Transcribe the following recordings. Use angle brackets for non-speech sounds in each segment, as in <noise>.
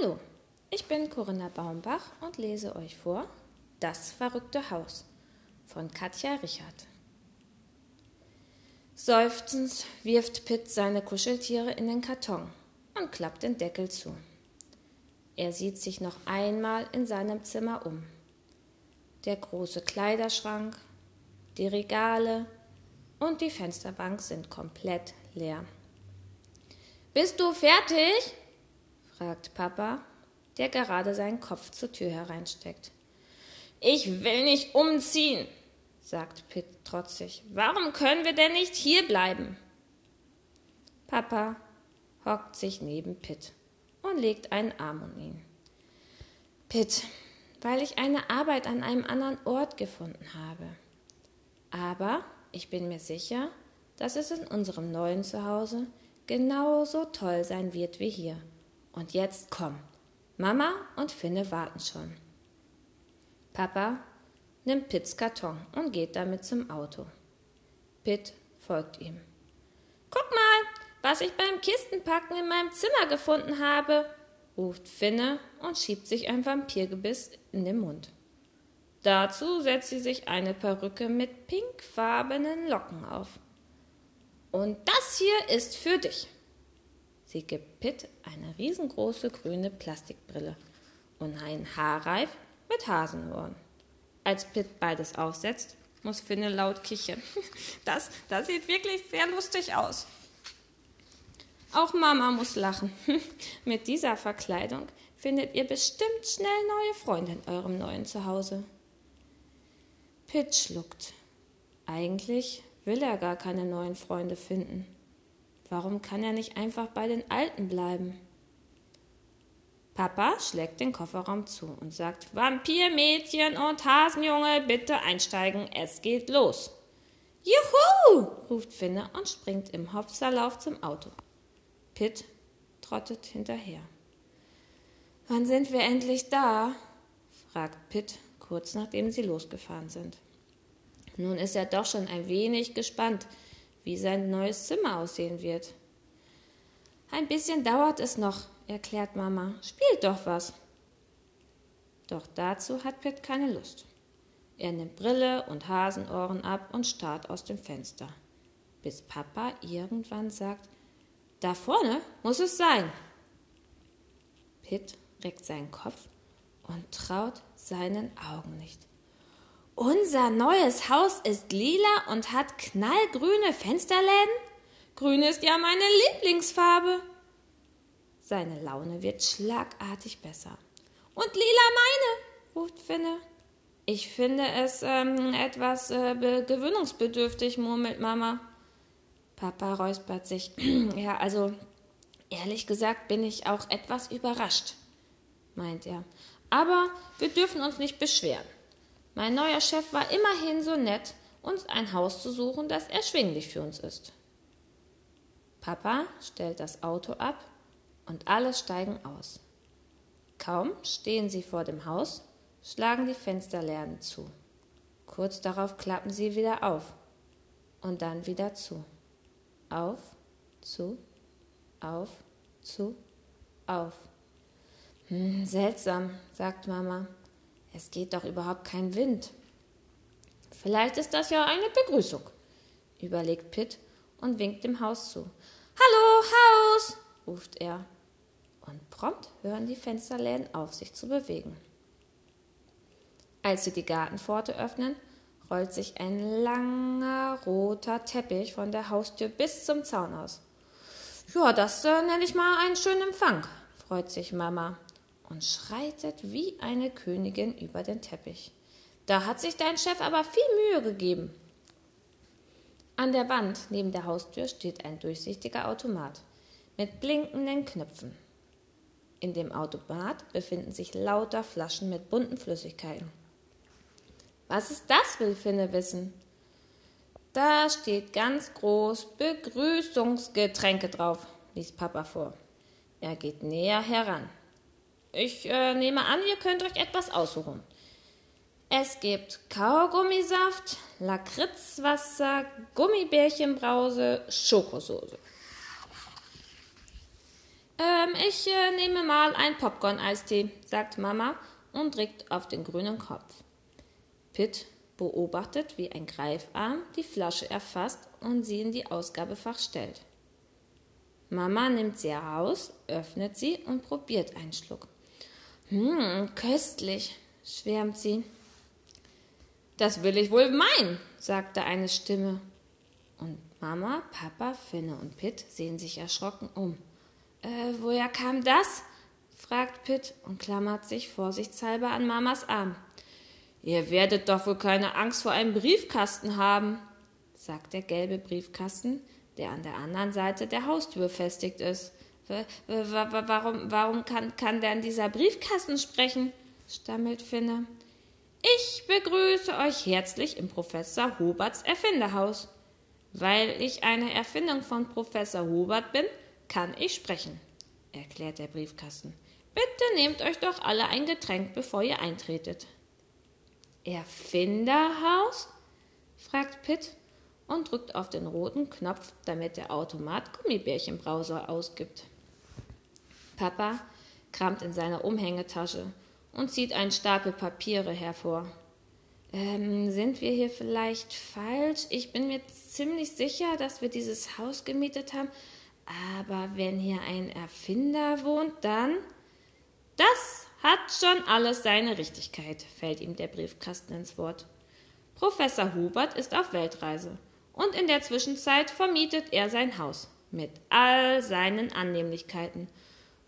Hallo, ich bin Corinna Baumbach und lese euch vor Das verrückte Haus von Katja Richard. Seufzend wirft Pitt seine Kuscheltiere in den Karton und klappt den Deckel zu. Er sieht sich noch einmal in seinem Zimmer um. Der große Kleiderschrank, die Regale und die Fensterbank sind komplett leer. Bist du fertig? Fragt Papa, der gerade seinen Kopf zur Tür hereinsteckt. Ich will nicht umziehen, sagt Pitt trotzig. Warum können wir denn nicht hier bleiben? Papa hockt sich neben Pitt und legt einen Arm um ihn. Pitt, weil ich eine Arbeit an einem anderen Ort gefunden habe. Aber ich bin mir sicher, dass es in unserem neuen Zuhause genauso toll sein wird wie hier. Und jetzt komm. Mama und Finne warten schon. Papa nimmt Pitts Karton und geht damit zum Auto. Pitt folgt ihm. Guck mal, was ich beim Kistenpacken in meinem Zimmer gefunden habe, ruft Finne und schiebt sich ein Vampirgebiss in den Mund. Dazu setzt sie sich eine Perücke mit pinkfarbenen Locken auf. Und das hier ist für dich. Sie gibt Pitt eine riesengroße grüne Plastikbrille und einen Haarreif mit Hasenohren. Als Pitt beides aufsetzt, muss Finne laut kichern. <laughs> Das, das sieht wirklich sehr lustig aus. Auch Mama muss lachen. <laughs> Mit dieser Verkleidung findet ihr bestimmt schnell neue Freunde in eurem neuen Zuhause. Pitt schluckt. Eigentlich will er gar keine neuen Freunde finden. Warum kann er nicht einfach bei den Alten bleiben? Papa schlägt den Kofferraum zu und sagt: Vampirmädchen und Hasenjunge, bitte einsteigen, es geht los. Juhu! ruft Finne und springt im Hopserlauf zum Auto. Pitt trottet hinterher. Wann sind wir endlich da? fragt Pitt kurz nachdem sie losgefahren sind. Nun ist er doch schon ein wenig gespannt, wie sein neues Zimmer aussehen wird. Ein bisschen dauert es noch, erklärt Mama. Spielt doch was. Doch dazu hat Pitt keine Lust. Er nimmt Brille und Hasenohren ab und starrt aus dem Fenster, bis Papa irgendwann sagt, da vorne muss es sein. Pitt reckt seinen Kopf und traut seinen Augen nicht. Unser neues Haus ist lila und hat knallgrüne Fensterläden? Grün ist ja meine Lieblingsfarbe. Seine Laune wird schlagartig besser. Und lila meine, ruft Finne. Ich finde es ähm, etwas äh, gewöhnungsbedürftig, murmelt Mama. Papa räuspert sich. <clears throat> ja, also ehrlich gesagt bin ich auch etwas überrascht, meint er. Aber wir dürfen uns nicht beschweren. Mein neuer Chef war immerhin so nett, uns ein Haus zu suchen, das erschwinglich für uns ist. Papa stellt das Auto ab und alle steigen aus. Kaum stehen sie vor dem Haus, schlagen die Fensterläden zu. Kurz darauf klappen sie wieder auf und dann wieder zu. Auf, zu, auf, zu, auf. Hm, seltsam, sagt Mama. Es geht doch überhaupt kein Wind. Vielleicht ist das ja eine Begrüßung, überlegt Pitt und winkt dem Haus zu. Hallo, Haus! ruft er. Und prompt hören die Fensterläden auf, sich zu bewegen. Als sie die Gartenpforte öffnen, rollt sich ein langer roter Teppich von der Haustür bis zum Zaun aus. Ja, das äh, nenne ich mal einen schönen Empfang, freut sich Mama und schreitet wie eine Königin über den Teppich. Da hat sich dein Chef aber viel Mühe gegeben. An der Wand neben der Haustür steht ein durchsichtiger Automat mit blinkenden Knöpfen. In dem Automat befinden sich lauter Flaschen mit bunten Flüssigkeiten. Was ist das, will Finne wissen. Da steht ganz groß Begrüßungsgetränke drauf, liest Papa vor. Er geht näher heran. Ich äh, nehme an, ihr könnt euch etwas aussuchen. Es gibt Kaugummisaft, Ähm, ich äh, nehme mal ein Popcorn-Eistee, sagt Mama und drückt auf den grünen Kopf. Pitt beobachtet, wie ein Greifarm die Flasche erfasst und sie in die Ausgabefach stellt. Mama nimmt sie heraus, öffnet sie und probiert einen Schluck. Hm, köstlich, schwärmt sie. Das will ich wohl meinen, sagte eine Stimme. Und Mama, Papa, Finne und Pitt sehen sich erschrocken um. Äh, woher kam das? fragt Pitt und klammert sich vorsichtshalber an Mamas Arm. Ihr werdet doch wohl keine Angst vor einem Briefkasten haben, sagt der gelbe Briefkasten, der an der anderen Seite der Haustür befestigt ist. Warum, warum kann, kann denn dieser Briefkasten sprechen? stammelt Finne. Ich begrüße euch herzlich im Professor Hobarts Erfinderhaus. Weil ich eine Erfindung von Professor Hobart bin, kann ich sprechen, erklärt der Briefkasten. Bitte nehmt euch doch alle ein Getränk, bevor ihr eintretet. Erfinderhaus? fragt Pitt und drückt auf den roten Knopf, damit der Automat Gummibärchenbrause ausgibt. Papa kramt in seiner Umhängetasche und zieht einen Stapel Papiere hervor. Ähm, sind wir hier vielleicht falsch? Ich bin mir ziemlich sicher, dass wir dieses Haus gemietet haben. Aber wenn hier ein Erfinder wohnt, dann. Das hat schon alles seine Richtigkeit, fällt ihm der Briefkasten ins Wort. Professor Hubert ist auf Weltreise und in der Zwischenzeit vermietet er sein Haus mit all seinen Annehmlichkeiten.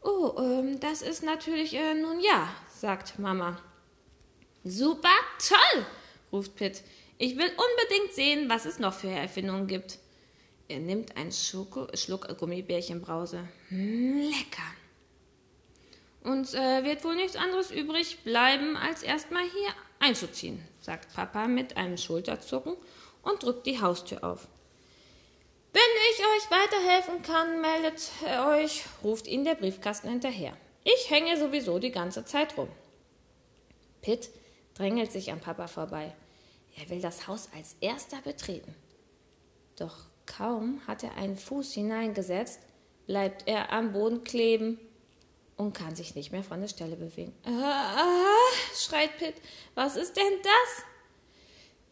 Oh, ähm, das ist natürlich äh, nun ja, sagt Mama. Super toll, ruft Pitt. Ich will unbedingt sehen, was es noch für Erfindungen gibt. Er nimmt einen Schoko Schluck Gummibärchenbrause. Hm, lecker. Uns äh, wird wohl nichts anderes übrig bleiben, als erstmal hier einzuziehen, sagt Papa mit einem Schulterzucken und drückt die Haustür auf. Wenn ich euch weiterhelfen kann, meldet euch, ruft ihn der Briefkasten hinterher. Ich hänge sowieso die ganze Zeit rum. Pitt drängelt sich an Papa vorbei. Er will das Haus als erster betreten. Doch kaum hat er einen Fuß hineingesetzt, bleibt er am Boden kleben und kann sich nicht mehr von der Stelle bewegen. Ah, schreit Pitt, was ist denn das?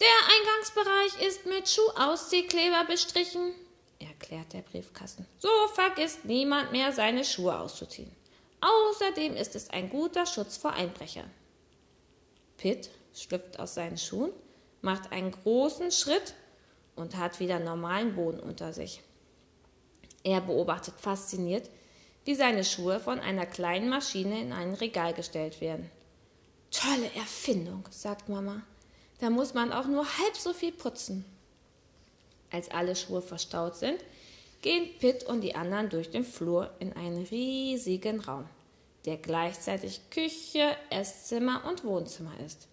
Der Eingangsbereich ist mit Schuhausziehkleber bestrichen, erklärt der Briefkasten. So vergisst niemand mehr, seine Schuhe auszuziehen. Außerdem ist es ein guter Schutz vor Einbrechern. Pitt schlüpft aus seinen Schuhen, macht einen großen Schritt und hat wieder normalen Boden unter sich. Er beobachtet fasziniert, wie seine Schuhe von einer kleinen Maschine in ein Regal gestellt werden. Tolle Erfindung, sagt Mama. Da muss man auch nur halb so viel putzen. Als alle Schuhe verstaut sind, gehen Pitt und die anderen durch den Flur in einen riesigen Raum, der gleichzeitig Küche, Esszimmer und Wohnzimmer ist.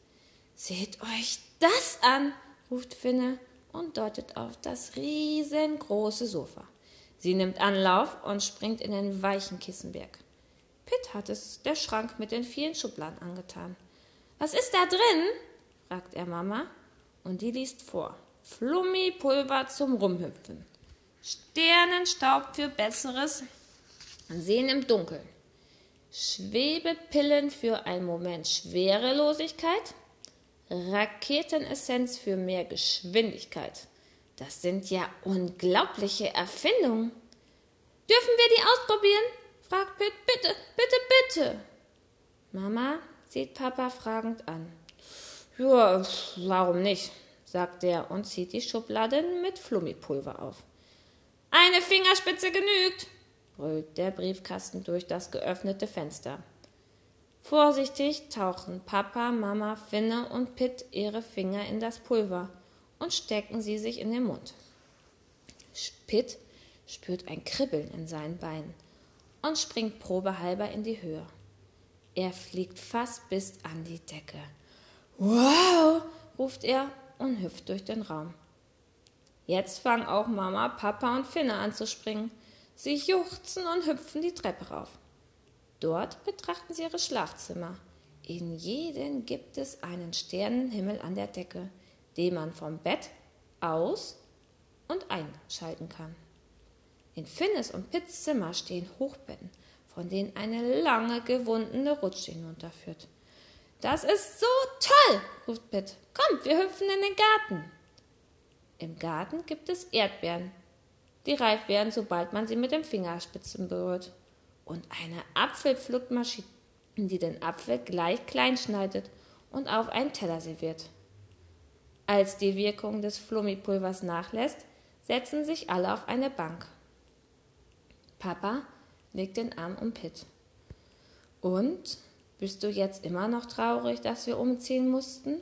Seht euch das an, ruft Finne und deutet auf das riesengroße Sofa. Sie nimmt Anlauf und springt in den weichen Kissenberg. Pitt hat es der Schrank mit den vielen Schubladen angetan. Was ist da drin? fragt er Mama, und die liest vor. Flummipulver zum Rumhüpfen. Sternenstaub für besseres Sehen im Dunkeln. Schwebepillen für einen Moment Schwerelosigkeit. Raketenessenz für mehr Geschwindigkeit. Das sind ja unglaubliche Erfindungen. Dürfen wir die ausprobieren? fragt Pitt. Bitte, bitte, bitte. Mama sieht Papa fragend an. Ja, warum nicht? Sagt er und zieht die Schublade mit Flummipulver auf. Eine Fingerspitze genügt, brüllt der Briefkasten durch das geöffnete Fenster. Vorsichtig tauchen Papa, Mama, Finne und Pitt ihre Finger in das Pulver und stecken sie sich in den Mund. Pitt spürt ein Kribbeln in seinen Beinen und springt probehalber in die Höhe. Er fliegt fast bis an die Decke. Wow! ruft er und hüpft durch den Raum. Jetzt fangen auch Mama, Papa und Finne an zu springen. Sie juchzen und hüpfen die Treppe rauf. Dort betrachten sie ihre Schlafzimmer. In jedem gibt es einen Sternenhimmel an der Decke, den man vom Bett aus und einschalten kann. In Finnes und Pitts Zimmer stehen Hochbetten, von denen eine lange, gewundene Rutsche hinunterführt. Das ist so toll, ruft Pitt. Kommt, wir hüpfen in den Garten. Im Garten gibt es Erdbeeren, die reif werden, sobald man sie mit den Fingerspitzen berührt. Und eine Apfelpflückmaschine, die den Apfel gleich klein schneidet und auf einen Teller serviert. Als die Wirkung des Flummipulvers nachlässt, setzen sich alle auf eine Bank. Papa legt den Arm um Pitt. Und bist du jetzt immer noch traurig, dass wir umziehen mussten?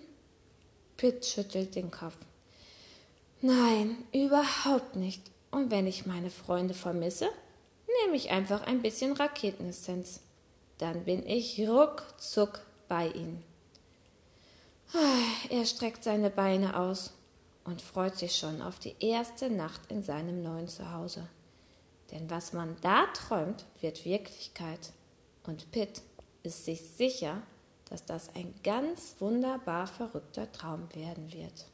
Pitt schüttelt den Kopf. Nein, überhaupt nicht. Und wenn ich meine Freunde vermisse, nehme ich einfach ein bisschen Raketenessenz. Dann bin ich ruckzuck bei ihnen. Ah, er streckt seine Beine aus und freut sich schon auf die erste Nacht in seinem neuen Zuhause. Denn was man da träumt, wird Wirklichkeit. Und Pitt ist sich sicher, dass das ein ganz wunderbar verrückter Traum werden wird.